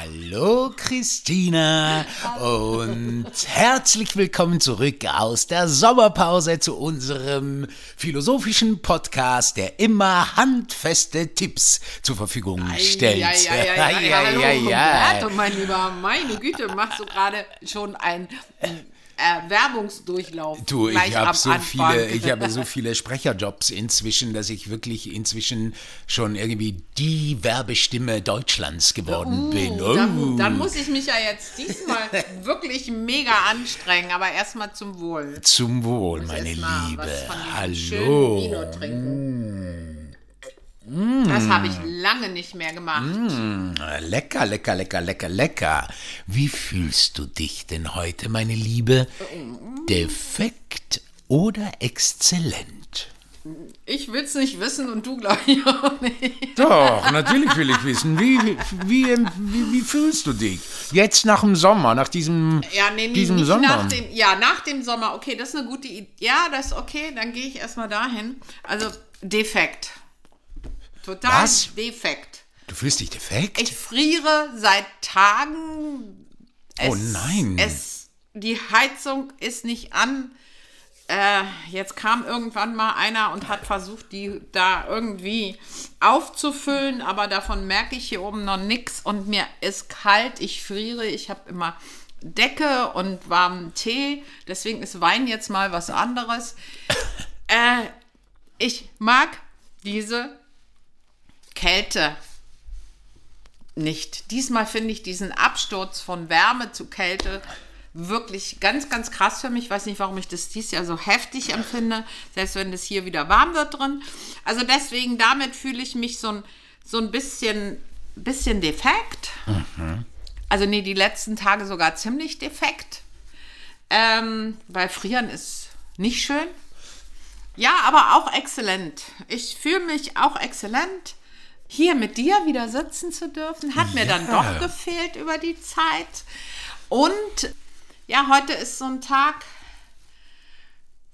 Hallo Christina. Und herzlich willkommen zurück aus der Sommerpause zu unserem philosophischen Podcast, der immer handfeste Tipps zur Verfügung stellt. Ja, ja, ja, ja, ja, hallo, Roberto, mein Lieber, meine Güte, machst du gerade schon ein Werbungsdurchlauf. Du, ich habe so Anfang. viele, ich habe so viele Sprecherjobs inzwischen, dass ich wirklich inzwischen schon irgendwie die Werbestimme Deutschlands geworden bin. Oh. Dann, dann muss ich mich ja jetzt diesmal wirklich mega anstrengen, aber erstmal zum Wohl. Zum Wohl, meine Liebe. Hallo. schönen Vino trinken. Das habe ich lange nicht mehr gemacht. Lecker, lecker, lecker, lecker, lecker. Wie fühlst du dich denn heute, meine Liebe? Defekt oder exzellent? Ich will es nicht wissen und du glaube ich auch nicht. Doch, natürlich will ich wissen. Wie, wie, wie, wie fühlst du dich? Jetzt nach dem Sommer, nach diesem, Ja, nee, nee diesem nicht Sommer. nach dem, ja, nach dem Sommer. Okay, das ist eine gute Idee. Ja, das ist okay, dann gehe ich erstmal dahin. Also, defekt. Total Was? defekt. du fühlst dich defekt? Ich friere seit Tagen. Oh nein. Es, die Heizung ist nicht an. Äh, jetzt kam irgendwann mal einer und hat versucht, die da irgendwie aufzufüllen, aber davon merke ich hier oben noch nichts und mir ist kalt, ich friere, ich habe immer Decke und warmen Tee, deswegen ist Wein jetzt mal was anderes. äh, ich mag diese Kälte nicht. Diesmal finde ich diesen Absturz von Wärme zu Kälte wirklich ganz, ganz krass für mich. Ich weiß nicht, warum ich das dieses Jahr so heftig empfinde, selbst wenn es hier wieder warm wird drin. Also deswegen, damit fühle ich mich so ein, so ein bisschen, bisschen defekt. Also nee, die letzten Tage sogar ziemlich defekt. Ähm, weil frieren ist nicht schön. Ja, aber auch exzellent. Ich fühle mich auch exzellent. Hier mit dir wieder sitzen zu dürfen, hat mir dann doch gefehlt über die Zeit. Und ja, heute ist so ein Tag,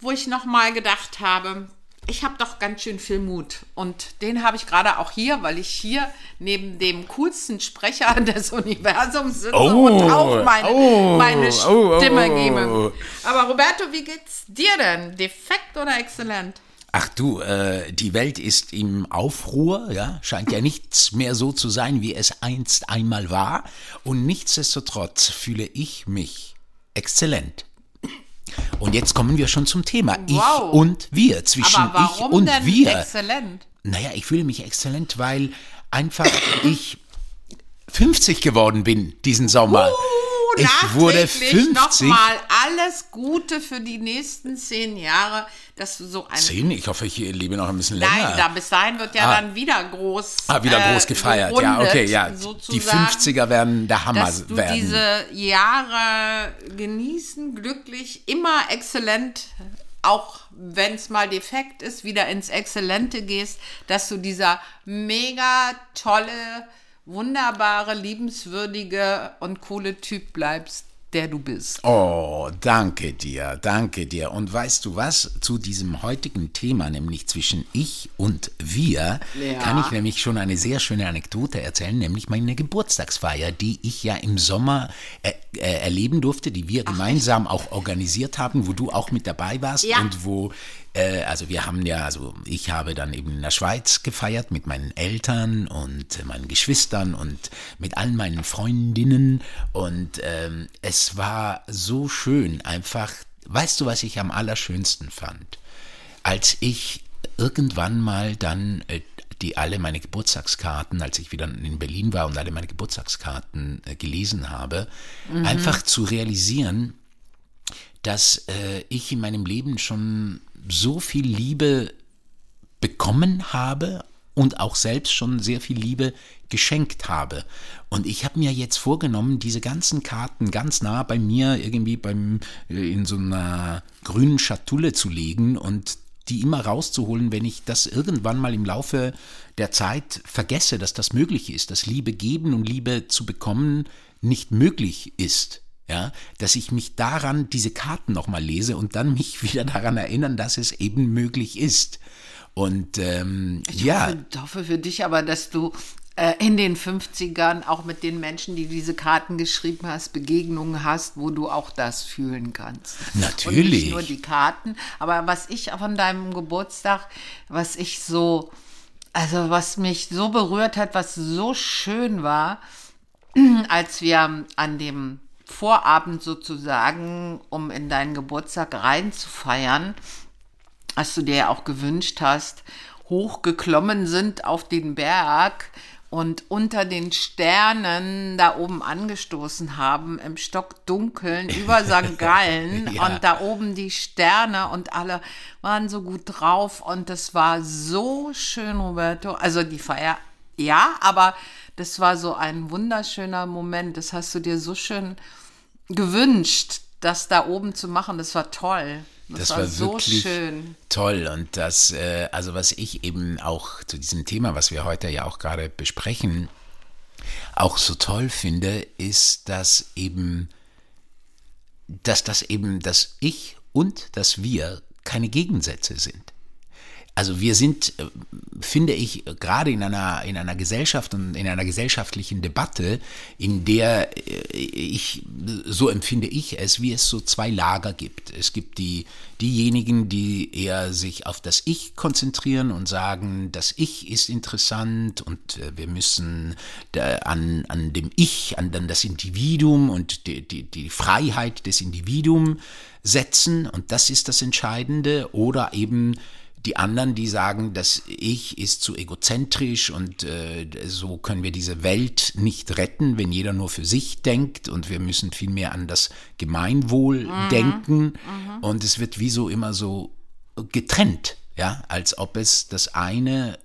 wo ich noch mal gedacht habe, ich habe doch ganz schön viel Mut. Und den habe ich gerade auch hier, weil ich hier neben dem coolsten Sprecher des Universums sitze Oh, und auch meine, oh, meine oh, oh, Stimme oh. gebe. Aber Roberto, wie geht's dir denn? Defekt oder exzellent? Ach du, äh, die Welt ist im Aufruhr, ja, scheint ja nichts mehr so zu sein, wie es einst einmal war. Und nichtsdestotrotz fühle ich mich exzellent. Und jetzt kommen wir schon zum Thema. Wow. Ich und wir, zwischen Aber warum ich und denn wir. exzellent? Naja, ich fühle mich exzellent, weil einfach ich 50 geworden bin diesen Sommer. Uh, nachträglich 50. Nochmal alles Gute für die nächsten zehn Jahre, dass du so ein. Zehn? Ich hoffe, ich lebe noch ein bisschen länger. Nein, da bis dahin wird ja Ah. dann wieder groß. Ah, wieder äh, groß gefeiert. Ja, gerundet, okay, ja. Die sozusagen, 50er werden der Hammer Dass du werden. diese Jahre genießen, glücklich, immer exzellent, auch wenn es mal defekt ist, wieder ins Exzellente gehst, dass du dieser mega tolle, wunderbare, liebenswürdige und coole Typ bleibst, der du bist. Oh, danke dir, danke dir. Und weißt du was? Zu diesem heutigen Thema, nämlich zwischen ich und wir, Ja. kann ich nämlich schon eine sehr schöne Anekdote erzählen, nämlich meine Geburtstagsfeier, die ich ja im Sommer äh, äh, erleben durfte, die wir gemeinsam auch organisiert haben, wo du auch mit dabei warst Ja. und wo äh, also wir haben ja, also ich habe dann eben in der Schweiz gefeiert mit meinen Eltern und meinen Geschwistern und mit allen meinen Freundinnen. Und ähm, es war so schön, einfach, weißt du, was ich am allerschönsten fand? Als ich irgendwann mal dann äh, die alle meine Geburtstagskarten, als ich wieder in Berlin war und alle meine Geburtstagskarten äh, gelesen habe, einfach zu realisieren, dass äh, ich in meinem Leben schon so viel Liebe bekommen habe und auch selbst schon sehr viel Liebe geschenkt habe. Und ich habe mir jetzt vorgenommen, diese ganzen Karten ganz nah bei mir irgendwie beim äh, in so einer grünen Schatulle zu legen und die immer rauszuholen, wenn ich das irgendwann mal im Laufe der Zeit vergesse, dass das möglich ist, dass Liebe geben und Liebe zu bekommen nicht möglich ist. Ja, dass ich mich daran diese Karten nochmal lese und dann mich wieder daran erinnern, dass es eben möglich ist. Und ähm, ja, Ich hoffe für dich aber, dass du äh, in den 50ern auch mit den Menschen, die diese Karten geschrieben hast, Begegnungen hast, wo du auch das fühlen kannst. Natürlich. Und nicht nur die Karten. Aber was ich von deinem Geburtstag, was ich so, also was mich so berührt hat, was so schön war, als wir an dem Vorabend sozusagen, um in deinen Geburtstag reinzufeiern, was du dir ja auch gewünscht hast, hochgeklommen sind auf den Berg und unter den Sternen da oben angestoßen haben, im Stockdunkeln über St. Gallen ja. und da oben die Sterne und alle waren so gut drauf und das war so schön, Roberto. Also die Feier, ja, aber das war so ein wunderschöner Moment. Das hast du dir so schön gewünscht, das da oben zu machen. Das war toll. Das, das war, war, so schön. Toll. Und das, äh, also was ich eben auch zu diesem Thema, was wir heute ja auch gerade besprechen, auch so toll finde, ist, dass eben, dass das eben das Ich und das Wir keine Gegensätze sind. Also wir sind, äh, finde ich, gerade in einer, in einer Gesellschaft und in einer gesellschaftlichen Debatte, in der äh, ich, so empfinde ich es, wie es so zwei Lager gibt. Es gibt die, diejenigen, die eher sich auf das Ich konzentrieren und sagen, das Ich ist interessant und äh, wir müssen an, an dem Ich, an, das Individuum und die, die, die Freiheit des Individuums setzen und das ist das Entscheidende oder eben die anderen, die sagen, das Ich ist zu egozentrisch und äh, so können wir diese Welt nicht retten, wenn jeder nur für sich denkt und wir müssen vielmehr an das Gemeinwohl mhm. denken. Mhm. Und es wird wie so immer so getrennt, ja, als ob es das eine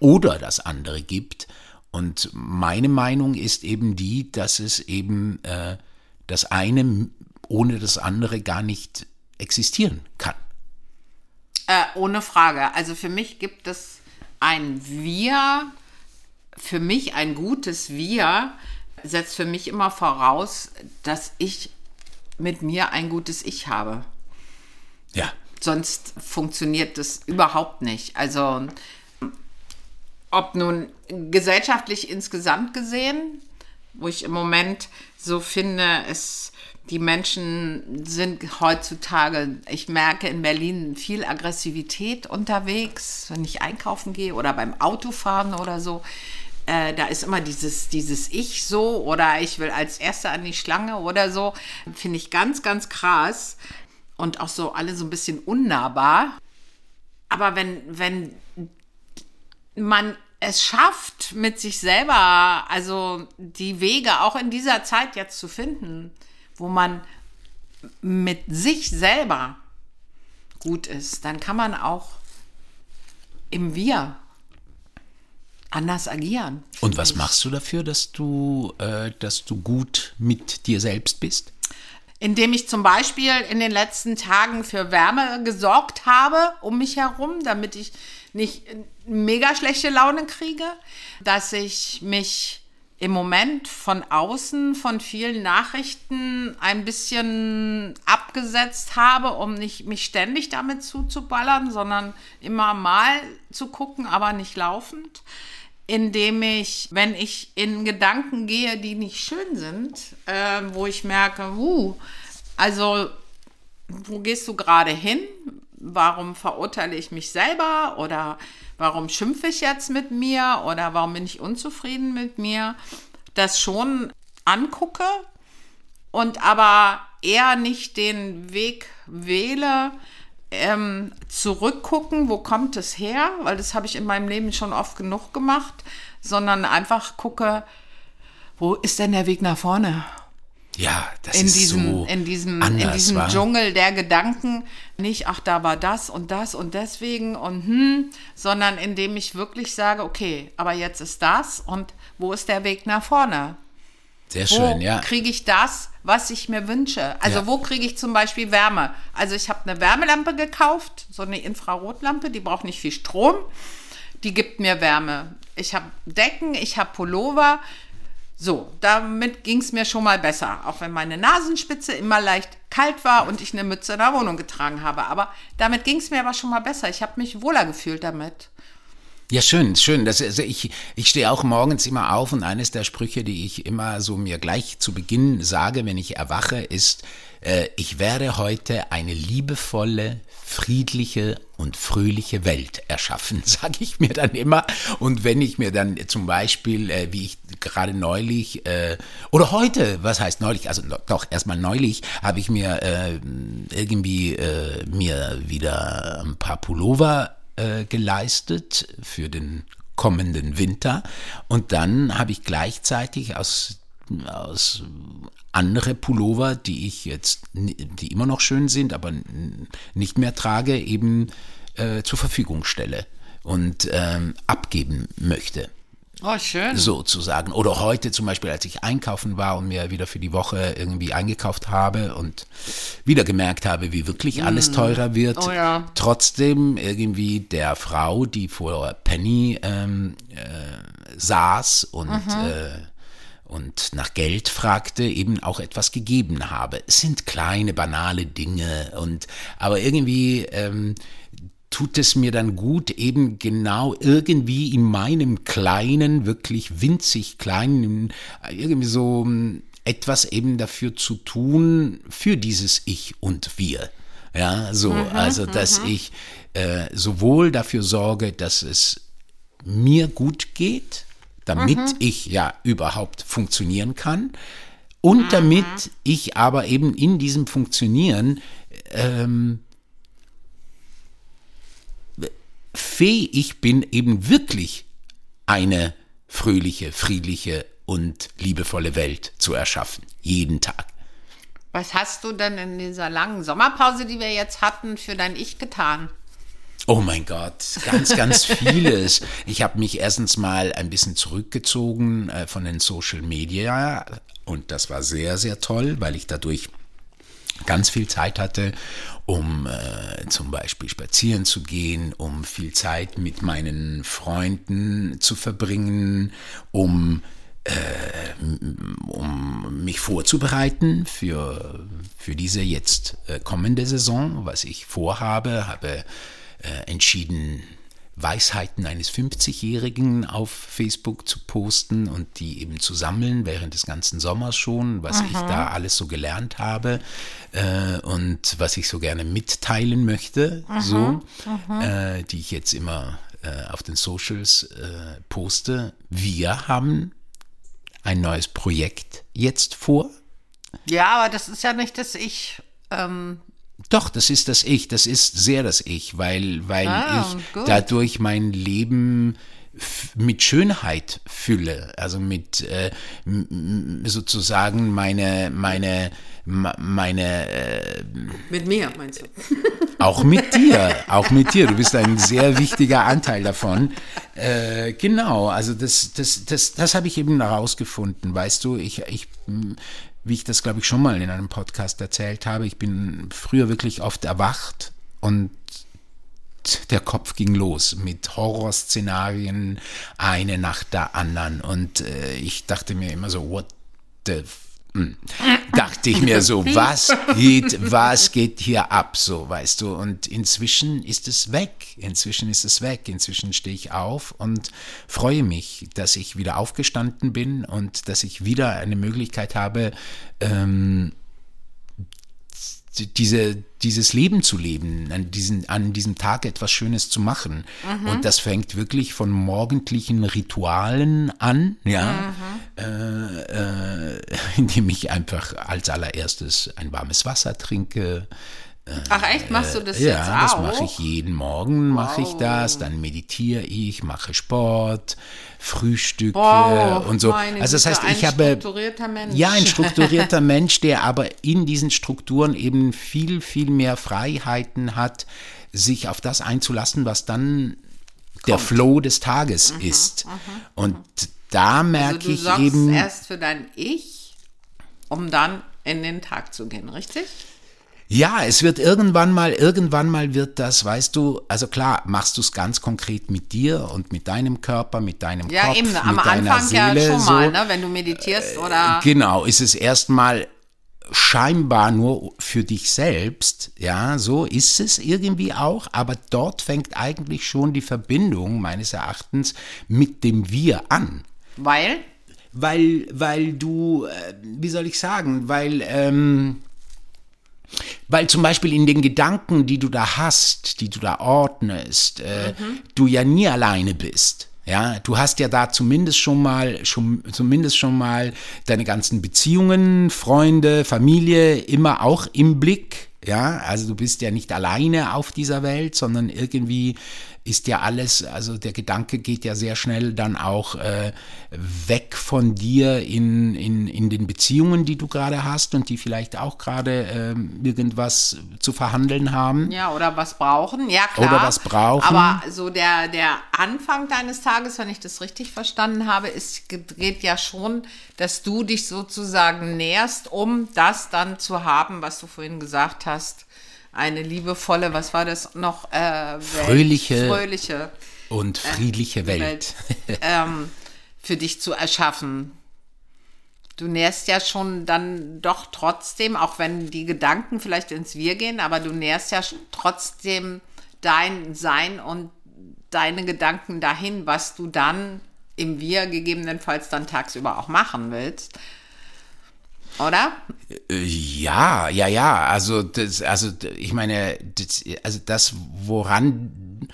oder das andere gibt. Und meine Meinung ist eben die, dass es eben äh, das eine ohne das andere gar nicht existieren kann. Äh, ohne Frage. Also für mich gibt es ein Wir, für mich ein gutes Wir, setzt für mich immer voraus, dass ich mit mir ein gutes Ich habe. Ja. Sonst funktioniert das überhaupt nicht. Also ob nun gesellschaftlich insgesamt gesehen, wo ich im Moment so finde, es die Menschen sind heutzutage, ich merke in Berlin viel Aggressivität unterwegs, wenn ich einkaufen gehe oder beim Autofahren oder so. Äh, da ist immer dieses, dieses Ich so oder ich will als Erster an die Schlange oder so. Finde ich ganz, ganz krass und auch so alle so ein bisschen unnahbar. Aber wenn, wenn man es schafft, mit sich selber, also die Wege auch in dieser Zeit jetzt zu finden, wo man mit sich selber gut ist, dann kann man auch im Wir anders agieren. Und was ich. machst du dafür, dass du, äh, dass du gut mit dir selbst bist? Indem ich zum Beispiel in den letzten Tagen für Wärme gesorgt habe um mich herum, damit ich nicht mega schlechte Laune kriege, dass ich mich im Moment von außen, von vielen Nachrichten ein bisschen abgesetzt habe, um nicht mich ständig damit zuzuballern, sondern immer mal zu gucken, aber nicht laufend. Indem ich, wenn ich in Gedanken gehe, die nicht schön sind, äh, wo ich merke, uh, also wo gehst du gerade hin? Warum verurteile ich mich selber? Oder warum schimpfe ich jetzt mit mir oder warum bin ich unzufrieden mit mir, das schon angucke und aber eher nicht den Weg wähle, ähm, zurückgucken, wo kommt es her, weil das habe ich in meinem Leben schon oft genug gemacht, sondern einfach gucke, wo ist denn der Weg nach vorne? Ja, das in ist diesem, so in diesem, anders, in diesem? Dschungel der Gedanken nicht, ach, da war das und das und deswegen und hm, sondern indem ich wirklich sage, okay, aber jetzt ist das und wo ist der Weg nach vorne? Sehr schön, wo ja. kriege ich das, was ich mir wünsche? Also Ja. wo kriege ich zum Beispiel Wärme? Also ich habe eine Wärmelampe gekauft, so eine Infrarotlampe, die braucht nicht viel Strom, die gibt mir Wärme. Ich habe Decken, ich habe Pullover. So, damit ging es mir schon mal besser, auch wenn meine Nasenspitze immer leicht kalt war und ich eine Mütze in der Wohnung getragen habe. Aber damit ging es mir aber schon mal besser. Ich habe mich wohler gefühlt damit. Ja, schön, schön. Das, also ich, ich stehe auch morgens immer auf und eines der Sprüche, die ich immer so mir gleich zu Beginn sage, wenn ich erwache, ist, äh, ich werde heute eine liebevolle, friedliche und fröhliche Welt erschaffen, sage ich mir dann immer. Und wenn ich mir dann zum Beispiel, äh, wie ich gerade neulich, äh, oder heute, was heißt neulich, also doch erstmal neulich, habe ich mir äh, irgendwie äh, mir wieder ein paar Pullover äh, geleistet für den kommenden Winter. Und dann habe ich gleichzeitig aus, aus andere Pullover, die ich jetzt, die immer noch schön sind, aber nicht mehr trage, eben äh, zur Verfügung stelle und ähm, abgeben möchte. Oh, schön. Sozusagen. Oder heute zum Beispiel, als ich einkaufen war und mir wieder für die Woche irgendwie eingekauft habe und wieder gemerkt habe, wie wirklich alles mm. teurer wird. Oh, ja. Trotzdem irgendwie der Frau, die vor Penny ähm, äh, saß und, mhm. äh, und nach Geld fragte, eben auch etwas gegeben habe. Es sind kleine, banale Dinge und aber irgendwie ähm, tut es mir dann gut, eben genau irgendwie in meinem kleinen, wirklich winzig kleinen, irgendwie so hm, etwas eben dafür zu tun, für dieses Ich und Wir. Ja, so, mhm, also, dass mhm. ich äh, sowohl dafür sorge, dass es mir gut geht, damit mhm. ich ja überhaupt funktionieren kann, und mhm. damit ich aber eben in diesem Funktionieren ähm, fähig bin, eben wirklich eine fröhliche, friedliche und liebevolle Welt zu erschaffen. Jeden Tag. Was hast du denn in dieser langen Sommerpause, die wir jetzt hatten, für dein Ich getan? Oh mein Gott, ganz, ganz vieles. Ich habe mich erstens mal ein bisschen zurückgezogen äh, von den Social Media und das war sehr, sehr toll, weil ich dadurch ganz viel Zeit hatte, um äh, zum Beispiel spazieren zu gehen, um viel Zeit mit meinen Freunden zu verbringen, um äh, um mich vorzubereiten für, für diese jetzt äh, kommende Saison, was ich vorhabe, habe äh, entschieden, Weisheiten eines 50-Jährigen auf Facebook zu posten und die eben zu sammeln während des ganzen Sommers schon, was Aha. ich da alles so gelernt habe äh, und was ich so gerne mitteilen möchte, Aha. so, Aha. Äh, die ich jetzt immer äh, auf den Socials äh, poste. Wir haben ein neues Projekt jetzt vor. Ja, aber das ist ja nicht das Ich. Ähm, doch, das ist das Ich, das ist sehr das Ich, weil, weil ah, ich gut. dadurch mein Leben mit Schönheit fülle, also mit äh, sozusagen meine meine meine äh, mit mir meinst du? Auch mit dir, auch mit dir. Du bist ein sehr wichtiger Anteil davon. Äh, genau, also das das das das habe ich eben herausgefunden. Weißt du, ich ich wie ich das, glaube ich, schon mal in einem Podcast erzählt habe, ich bin früher wirklich oft erwacht und der Kopf ging los mit Horrorszenarien, eine nach der anderen. Und äh, ich dachte mir immer so, what the. Dachte ich mir so, was geht, was geht hier ab, so, weißt du, und inzwischen ist es weg, inzwischen ist es weg, inzwischen stehe ich auf und freue mich, dass ich wieder aufgestanden bin und dass ich wieder eine Möglichkeit habe, ähm, diese, dieses Leben zu leben, an, diesen, an diesem Tag etwas Schönes zu machen. Mhm. Und das fängt wirklich von morgendlichen Ritualen an, ja, mhm. äh, äh, indem ich einfach als allererstes ein warmes Wasser trinke, Ach echt, machst du das äh, jetzt auch? Ja, das mache ich jeden Morgen, mache wow. ich das, dann meditiere ich, mache Sport, Frühstücke wow, und so. Also das heißt, ich habe ja ein strukturierter Mensch, der aber in diesen Strukturen eben viel viel mehr Freiheiten hat, sich auf das einzulassen, was dann Kommt. der Flow des Tages mhm, ist. Mhm, und da merke also ich eben erst für dein Ich, um dann in den Tag zu gehen, richtig? Ja, es wird irgendwann mal, irgendwann mal wird das, weißt du, also klar, machst du es ganz konkret mit dir und mit deinem Körper, mit deinem ja, Kopf, eben, am mit Anfang deiner Seele, ja schon so. mal, ne, wenn du meditierst oder. Genau, ist es erstmal scheinbar nur für dich selbst, ja, so ist es irgendwie auch, aber dort fängt eigentlich schon die Verbindung meines Erachtens mit dem Wir an. Weil? Weil, weil du, äh, wie soll ich sagen, weil, ähm, weil zum Beispiel in den Gedanken, die du da hast, die du da ordnest, äh, mhm. du ja nie alleine bist. Ja, du hast ja da zumindest schon mal, schon, zumindest schon mal deine ganzen Beziehungen, Freunde, Familie immer auch im Blick. Ja, also du bist ja nicht alleine auf dieser Welt, sondern irgendwie ist ja alles, also der Gedanke geht ja sehr schnell dann auch äh, weg von dir in, in, in den Beziehungen, die du gerade hast und die vielleicht auch gerade äh, irgendwas zu verhandeln haben. Ja, oder was brauchen, ja klar. Oder was brauchen. Aber so der, der Anfang deines Tages, wenn ich das richtig verstanden habe, ist gedreht ja schon, dass du dich sozusagen näherst, um das dann zu haben, was du vorhin gesagt hast eine liebevolle, was war das noch? Äh, fröhliche, fröhliche und äh, friedliche äh, Welt, Welt ähm, für dich zu erschaffen. Du nährst ja schon dann doch trotzdem, auch wenn die Gedanken vielleicht ins Wir gehen, aber du nährst ja trotzdem dein Sein und deine Gedanken dahin, was du dann im Wir gegebenenfalls dann tagsüber auch machen willst oder? Äh, ja, ja, ja. Also, das, also ich meine, das, also das, woran,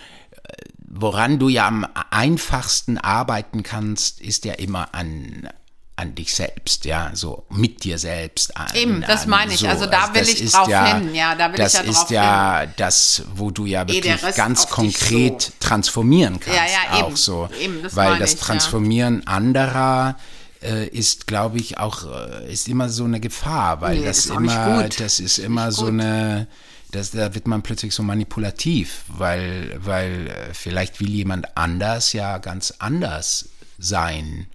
woran du ja am einfachsten arbeiten kannst, ist ja immer an, an dich selbst, ja, so mit dir selbst. An, Eben, das an, meine ich. So. Also da will ich drauf ja, hin, ja, da will das ich ja drauf ist ja hin. das, wo du ja wirklich ganz konkret so. transformieren kannst, ja, ja, auch eben, so, eben, das weil das Transformieren ja. anderer äh, ist, glaube ich, auch äh, ist immer so eine Gefahr, weil nee, das immer, das ist immer so eine, das, da wird man plötzlich so manipulativ, weil, weil äh, vielleicht will jemand anders ja ganz anders sein.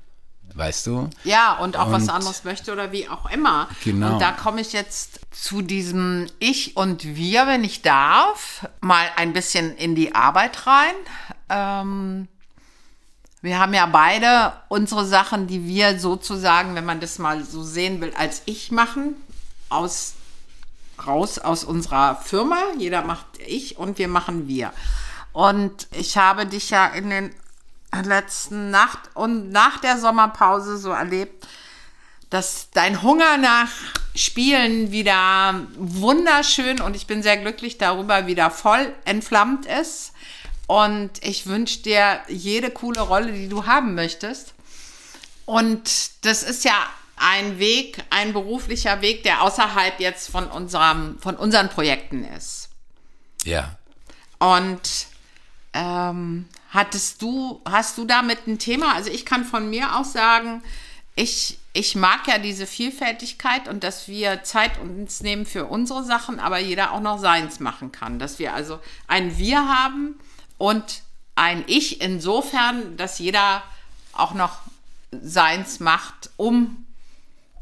Weißt du? Ja, und auch und, was anderes möchte oder wie auch immer. Genau. Und da komme ich jetzt zu diesem Ich und Wir, wenn ich darf, mal ein bisschen in die Arbeit rein. Ähm, wir haben ja beide unsere Sachen, die wir sozusagen, wenn man das mal so sehen will, als ich machen, aus, raus aus unserer Firma. Jeder macht ich und wir machen wir. Und ich habe dich ja in den letzten Nacht und nach der Sommerpause so erlebt, dass dein Hunger nach Spielen wieder wunderschön und ich bin sehr glücklich darüber wieder voll entflammt ist. Und ich wünsche dir jede coole Rolle, die du haben möchtest. Und das ist ja ein Weg, ein beruflicher Weg, der außerhalb jetzt von unserem, von unseren Projekten ist. Ja. Und ähm, hattest du, hast du damit ein Thema? Also ich kann von mir aus sagen, ich, ich mag ja diese Vielfältigkeit und dass wir Zeit uns nehmen für unsere Sachen, aber jeder auch noch seins machen kann. Dass wir also ein Wir haben, und ein Ich insofern, dass jeder auch noch seins macht, um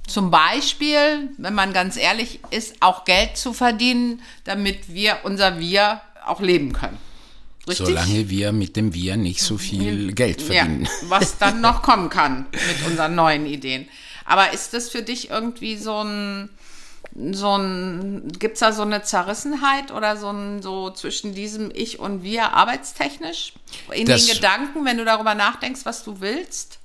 zum Beispiel, wenn man ganz ehrlich ist, auch Geld zu verdienen, damit wir unser Wir auch leben können. Richtig? Solange wir mit dem Wir nicht so viel Geld verdienen. Ja, was dann noch kommen kann mit unseren neuen Ideen. Aber ist das für dich irgendwie so ein so ein, gibt es da so eine Zerrissenheit oder so ein, so zwischen diesem Ich und Wir arbeitstechnisch? In das, den Gedanken, wenn du darüber nachdenkst, was du willst?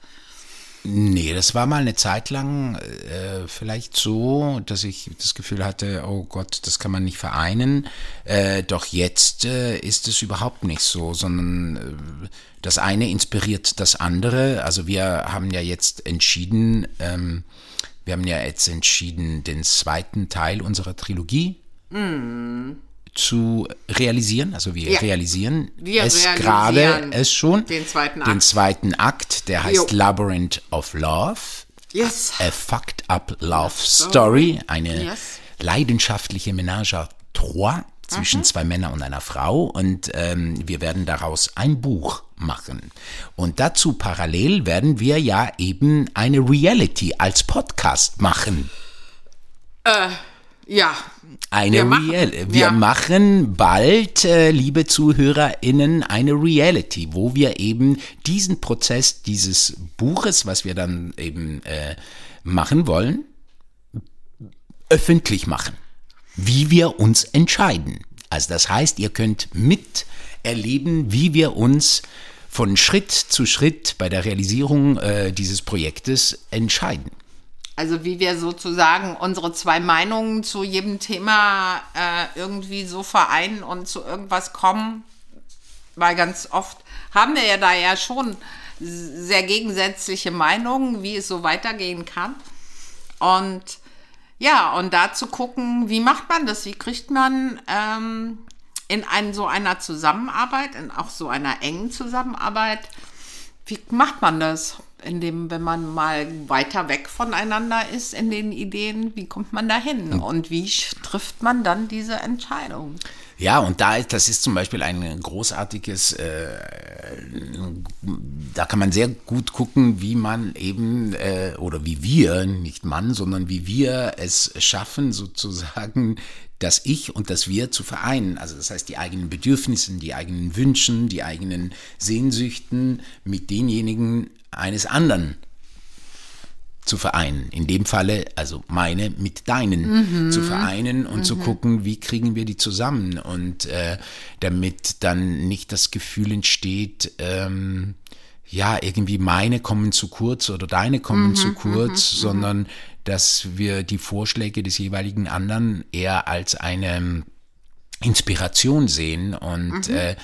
Nee, das war mal eine Zeit lang äh, vielleicht so, dass ich das Gefühl hatte, oh Gott, das kann man nicht vereinen. Äh, doch jetzt äh, ist es überhaupt nicht so, sondern äh, das eine inspiriert das andere. Also wir haben ja jetzt entschieden, ähm, wir haben ja jetzt entschieden, den zweiten Teil unserer Trilogie mm. zu realisieren. Also wir ja. realisieren wir es gerade es schon. Den zweiten Akt. Den zweiten Akt, der heißt jo. Labyrinth of Love. Yes. A Fucked Up Love Story. Eine yes. leidenschaftliche Ménage à trois zwischen mhm. zwei Männern und einer Frau und ähm, wir werden daraus ein Buch machen. Und dazu parallel werden wir ja eben eine Reality als Podcast machen. Äh, ja. Eine wir machen, Real wir ja. machen bald, äh, liebe ZuhörerInnen, eine Reality, wo wir eben diesen Prozess dieses Buches, was wir dann eben äh, machen wollen, öffentlich machen, wie wir uns entscheiden. Also das heißt, ihr könnt miterleben, wie wir uns von Schritt zu Schritt bei der Realisierung äh, dieses Projektes entscheiden. Also wie wir sozusagen unsere zwei Meinungen zu jedem Thema äh, irgendwie so vereinen und zu irgendwas kommen, weil ganz oft haben wir ja da ja schon sehr gegensätzliche Meinungen, wie es so weitergehen kann. Und ja, und da zu gucken, wie macht man das, wie kriegt man ähm, in ein, so einer Zusammenarbeit, in auch so einer engen Zusammenarbeit, wie macht man das? In dem, wenn man mal weiter weg voneinander ist in den Ideen, wie kommt man da hin? Und wie trifft man dann diese Entscheidung? Ja, und da das ist zum Beispiel ein großartiges, äh, da kann man sehr gut gucken, wie man eben, äh, oder wie wir, nicht Mann, sondern wie wir es schaffen, sozusagen das Ich und das Wir zu vereinen. Also das heißt, die eigenen Bedürfnisse, die eigenen Wünschen, die eigenen Sehnsüchten mit denjenigen eines anderen zu vereinen. In dem Falle, also meine mit deinen mhm. zu vereinen und mhm. zu gucken, wie kriegen wir die zusammen. Und äh, damit dann nicht das Gefühl entsteht, ähm, ja, irgendwie meine kommen zu kurz oder deine kommen mhm. zu mhm, kurz, mhm. sondern dass wir die Vorschläge des jeweiligen anderen eher als eine Inspiration sehen und, mhm. äh,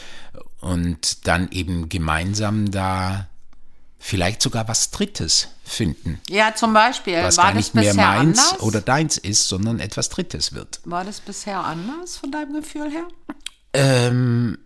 und dann eben gemeinsam da vielleicht sogar was Drittes finden. Ja, zum Beispiel. Was war gar nicht mehr meins anders? oder deins ist, sondern etwas Drittes wird. War das bisher anders von deinem Gefühl her? Ähm,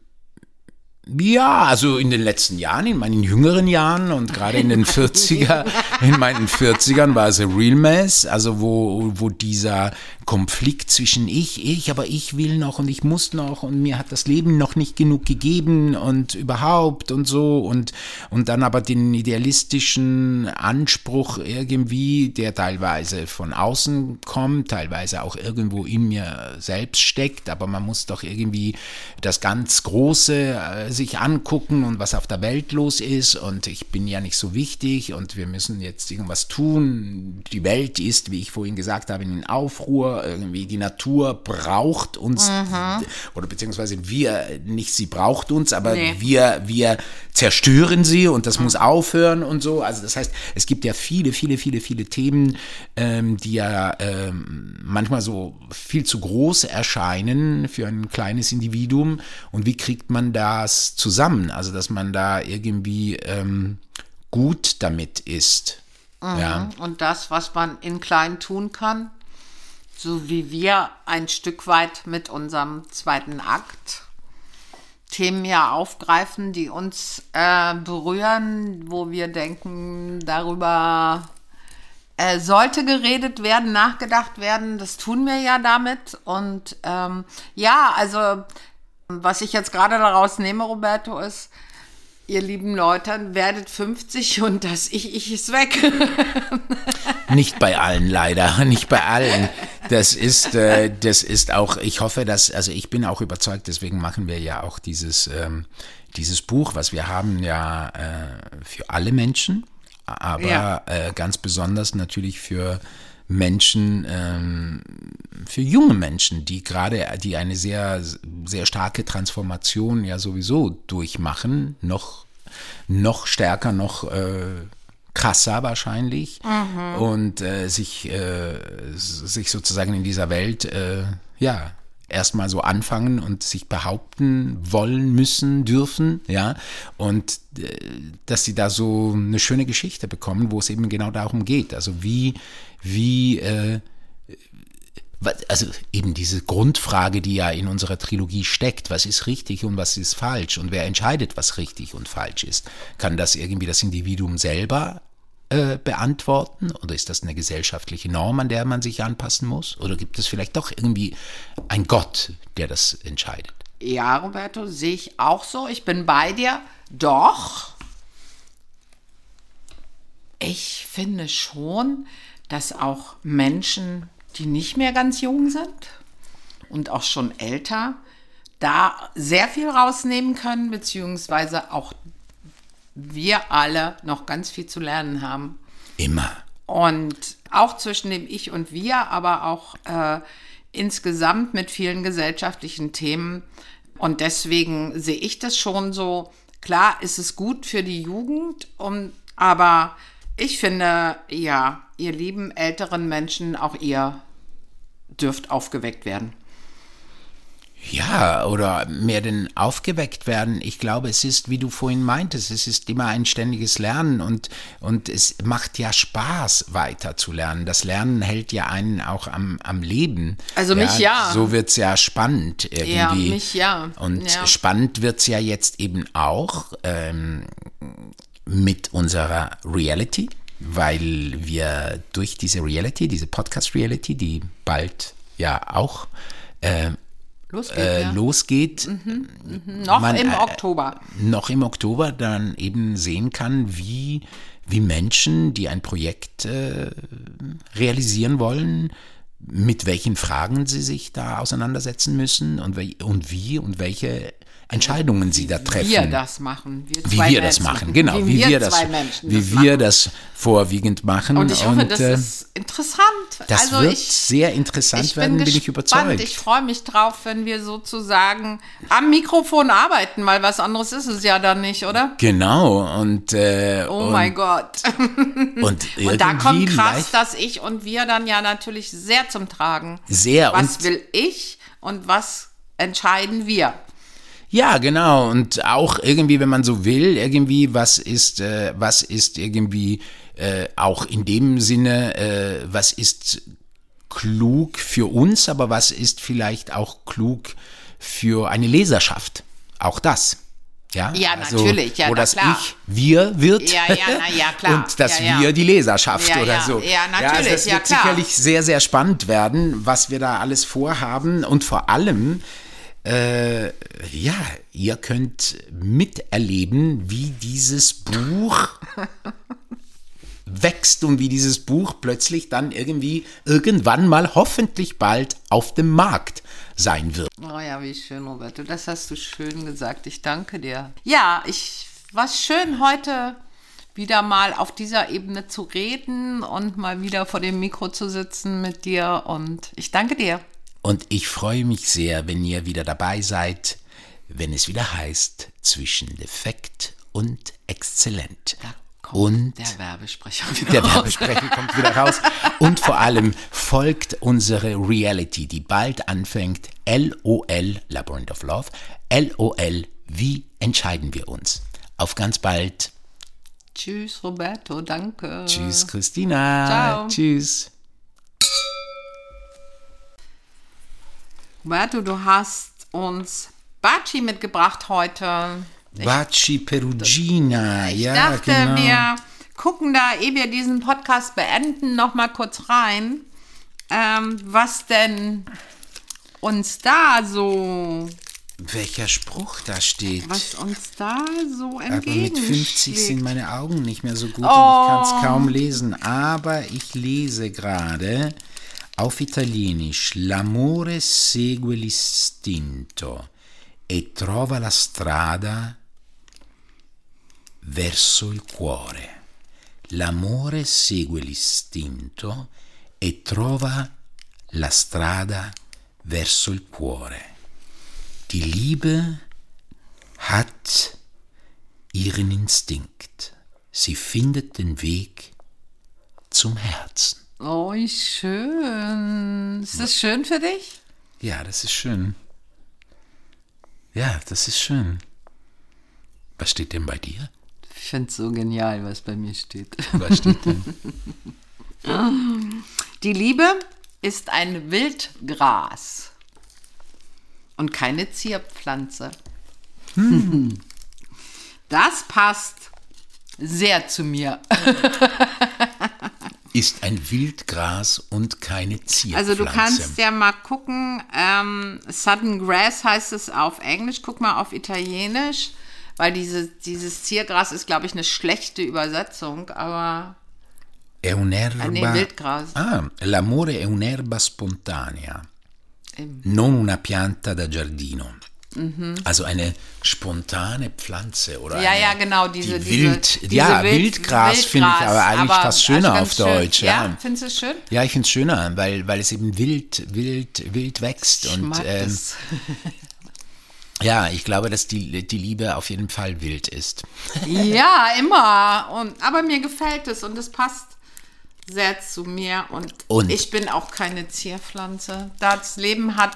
ja, also in den letzten Jahren, in meinen jüngeren Jahren und gerade in den 40er, in meinen 40ern war es a real mess, also wo, wo dieser Konflikt zwischen ich, ich, aber ich will noch und ich muss noch und mir hat das Leben noch nicht genug gegeben und überhaupt und so und, und dann aber den idealistischen Anspruch irgendwie, der teilweise von außen kommt, teilweise auch irgendwo in mir selbst steckt, aber man muss doch irgendwie das ganz Große äh, sich angucken und was auf der Welt los ist und ich bin ja nicht so wichtig und wir müssen jetzt irgendwas tun. Die Welt ist, wie ich vorhin gesagt habe, in Aufruhr, irgendwie die Natur braucht uns mhm. oder beziehungsweise wir, nicht sie braucht uns, aber nee. wir, wir zerstören sie und das mhm. muss aufhören und so. Also das heißt, es gibt ja viele, viele, viele, viele Themen, ähm, die ja ähm, manchmal so viel zu groß erscheinen für ein kleines Individuum und wie kriegt man das zusammen. Also, dass man da irgendwie ähm, gut damit ist. Mhm. Ja. Und das, was man in klein tun kann, so wie wir ein Stück weit mit unserem zweiten Akt Themen ja aufgreifen, die uns äh, berühren, wo wir denken, darüber äh, sollte geredet werden, nachgedacht werden. Das tun wir ja damit. Und ähm, ja, also was ich jetzt gerade daraus nehme, Roberto, ist, ihr lieben Leute, werdet 50 und das Ich-Ich ist weg. Nicht bei allen leider, nicht bei allen. Das ist, äh, das ist auch, ich hoffe, dass, also ich bin auch überzeugt, deswegen machen wir ja auch dieses, ähm, dieses Buch, was wir haben, ja äh, für alle Menschen, aber ja. äh, ganz besonders natürlich für Menschen, ähm, für junge Menschen, die gerade, die eine sehr, sehr starke Transformation ja sowieso durchmachen, noch, noch stärker, noch äh, krasser wahrscheinlich mhm. und äh, sich, äh, sich sozusagen in dieser Welt, äh, ja, erstmal so anfangen und sich behaupten wollen, müssen, dürfen, ja, und äh, dass sie da so eine schöne Geschichte bekommen, wo es eben genau darum geht. Also wie, wie, äh, also eben diese Grundfrage, die ja in unserer Trilogie steckt, was ist richtig und was ist falsch und wer entscheidet, was richtig und falsch ist? Kann das irgendwie das Individuum selber äh, beantworten? Oder ist das eine gesellschaftliche Norm, an der man sich anpassen muss? Oder gibt es vielleicht doch irgendwie einen Gott, der das entscheidet? Ja, Roberto, sehe ich auch so. Ich bin bei dir. Doch, ich finde schon, dass auch Menschen, die nicht mehr ganz jung sind und auch schon älter, da sehr viel rausnehmen können, beziehungsweise auch wir alle noch ganz viel zu lernen haben. Immer. Und auch zwischen dem Ich und Wir, aber auch äh, insgesamt mit vielen gesellschaftlichen Themen. Und deswegen sehe ich das schon so. Klar ist es gut für die Jugend, um, aber ich finde, ja, ihr lieben älteren Menschen, auch ihr dürft aufgeweckt werden. Ja, oder mehr denn aufgeweckt werden. Ich glaube, es ist, wie du vorhin meintest, es ist immer ein ständiges Lernen und, und es macht ja Spaß, weiter zu lernen. Das Lernen hält ja einen auch am, am Leben. Also mich ja. So wird es ja spannend irgendwie. Ja, mich ja. Und ja. spannend wird es ja jetzt eben auch ähm, mit unserer Reality, weil wir durch diese Reality, diese Podcast-Reality, die bald ja auch äh, losgeht. äh, ja. losgeht, Mhm, Noch man, im äh, Oktober. noch im Oktober dann eben sehen kann, wie, wie Menschen, die ein Projekt äh, realisieren wollen, mit welchen Fragen sie sich da auseinandersetzen müssen und, und wie und welche Entscheidungen sie da treffen. Wir das machen. Wir wie wir das Menschen. machen, genau, wie, wir, wir das, zwei Menschen wie das wir das vorwiegend machen. Und ich hoffe, das äh, ist interessant. das also wird ich, sehr interessant ich werden, bin, bin ich überzeugt. Ich freue mich drauf, wenn wir sozusagen am Mikrofon arbeiten, weil was anderes ist es ja dann nicht, oder? genau, und, äh, Oh und, mein Gott. und, Und da kommt krass, dass ich und wir dann ja natürlich sehr zum Tragen. Sehr, Was und- will ich und was entscheiden wir? Ja, genau. Und auch irgendwie, wenn man so will, irgendwie, was ist, äh, was ist irgendwie äh, auch in dem Sinne, äh, was ist klug für uns, aber was ist vielleicht auch klug für eine Leserschaft? Auch das. Ja, Also, Ja, natürlich, ja, wo na das klar. Ich wir wird Ja, ja, na ja, klar. und das Ja. Wir die Leserschaft oder ja. so. Ja, also natürlich, das ja, wird sicherlich sehr, sehr spannend werden, was wir da alles vorhaben und vor allem, äh, ja, ihr könnt miterleben, wie dieses Buch wächst und wie dieses Buch plötzlich dann irgendwie irgendwann mal hoffentlich bald auf dem Markt sein wird. Oh ja, wie schön, Roberto. Das hast du schön gesagt. Ich danke dir. Ja, ich war schön heute wieder mal auf dieser Ebene zu reden und mal wieder vor dem Mikro zu sitzen mit dir. Und ich danke dir. Und ich freue mich sehr, wenn ihr wieder dabei seid, wenn es wieder heißt zwischen defekt und exzellent. Und der Werbesprecher wieder der raus. Werbesprecher kommt wieder raus. Und vor allem folgt unsere Reality, die bald anfängt. LOL, Labyrinth of Love. LOL, wie entscheiden wir uns? Auf ganz bald. Tschüss, Roberto. Danke. Tschüss, Christina. Ciao. Tschüss. Roberto, du hast uns Baci mitgebracht heute. Baci Perugina. Ich ja, dachte, genau. wir gucken da, ehe wir diesen Podcast beenden, noch mal kurz rein, ähm, was denn uns da so, Welcher Spruch da steht. was uns da so Aber mit 50 entgegenschlägt. sind meine Augen nicht mehr so gut Oh. und ich kann es kaum lesen. Aber ich lese gerade auf Italienisch. L'amore segue l'istinto e trova la strada verso il cuore. L'amore segue l'istinto e trova la strada verso il cuore. Die Liebe hat ihren Instinkt. Sie findet den Weg zum Herzen. Oh, wie schön. Ist das schön für dich? Ja, das ist schön. Ja, das ist schön. Was steht denn bei dir? Ich finde es so genial, was bei mir steht. Was steht denn? Die Liebe ist ein Wildgras und keine Zierpflanze. Das passt sehr zu mir. ist ein Wildgras und keine Zierpflanze. Also du kannst ja mal gucken, ähm, Sudden Grass heißt es auf Englisch, guck mal auf Italienisch, weil diese, dieses Ziergras ist, glaube ich, eine schlechte Übersetzung, aber È un'erba. Ah, nee, Wildgras. Ah, l'amore è un'erba spontanea, non una pianta da giardino. Also eine spontane Pflanze oder Ja, eine, ja, genau, diese, die diese, Wild, diese ja, Wild- Wildgras finde ich aber eigentlich aber fast schöner also auf ganz schön. Deutsch. Ja, Ja, findest du es schön? ja ich finde es schöner, weil, weil es eben wild, wild, wild wächst. Ich Und ähm, ja, ich glaube, dass die, die Liebe auf jeden Fall wild ist. Ja, immer. Und, aber mir gefällt es und es passt sehr zu mir. Und, Und- ich bin auch keine Zierpflanze. Das Leben hat,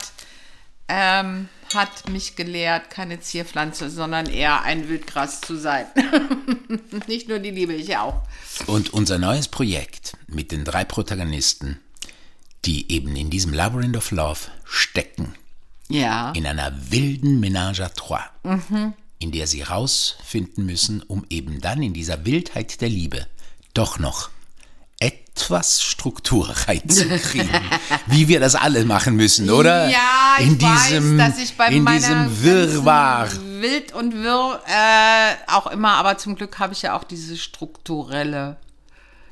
ähm, hat mich gelehrt, keine Zierpflanze, sondern eher ein Wildgras zu sein. Nicht nur die Liebe, ich auch. Und unser neues Projekt mit den drei Protagonisten, die eben in diesem Labyrinth of Love stecken, Ja. in einer wilden Ménage à trois, in der sie rausfinden müssen, um eben dann in dieser Wildheit der Liebe doch noch etwas Struktur reinzukriegen. Wie wir das alle machen müssen, oder? Ja, ich in diesem, weiß, dass ich bei in diesem Wirrwarr. Wild und Wirr äh, auch immer, aber zum Glück habe ich ja auch diese strukturelle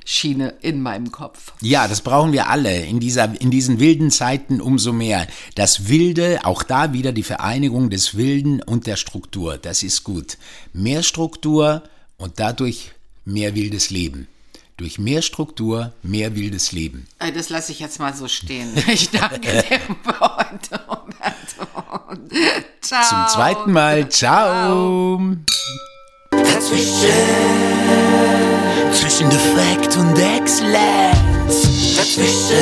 Schiene in meinem Kopf. Ja, das brauchen wir alle in, dieser, in diesen wilden Zeiten umso mehr. Das Wilde, auch da wieder die Vereinigung des Wilden und der Struktur, das ist gut. Mehr Struktur und dadurch mehr wildes Leben. Durch mehr Struktur, mehr wildes Leben. Äh, Das lasse ich jetzt mal so stehen. Ich danke dir Roberto. Ciao. Zum zweiten Mal, ciao. Dazwischen, Zwischen Defekt und Exzellenz. dazwischen,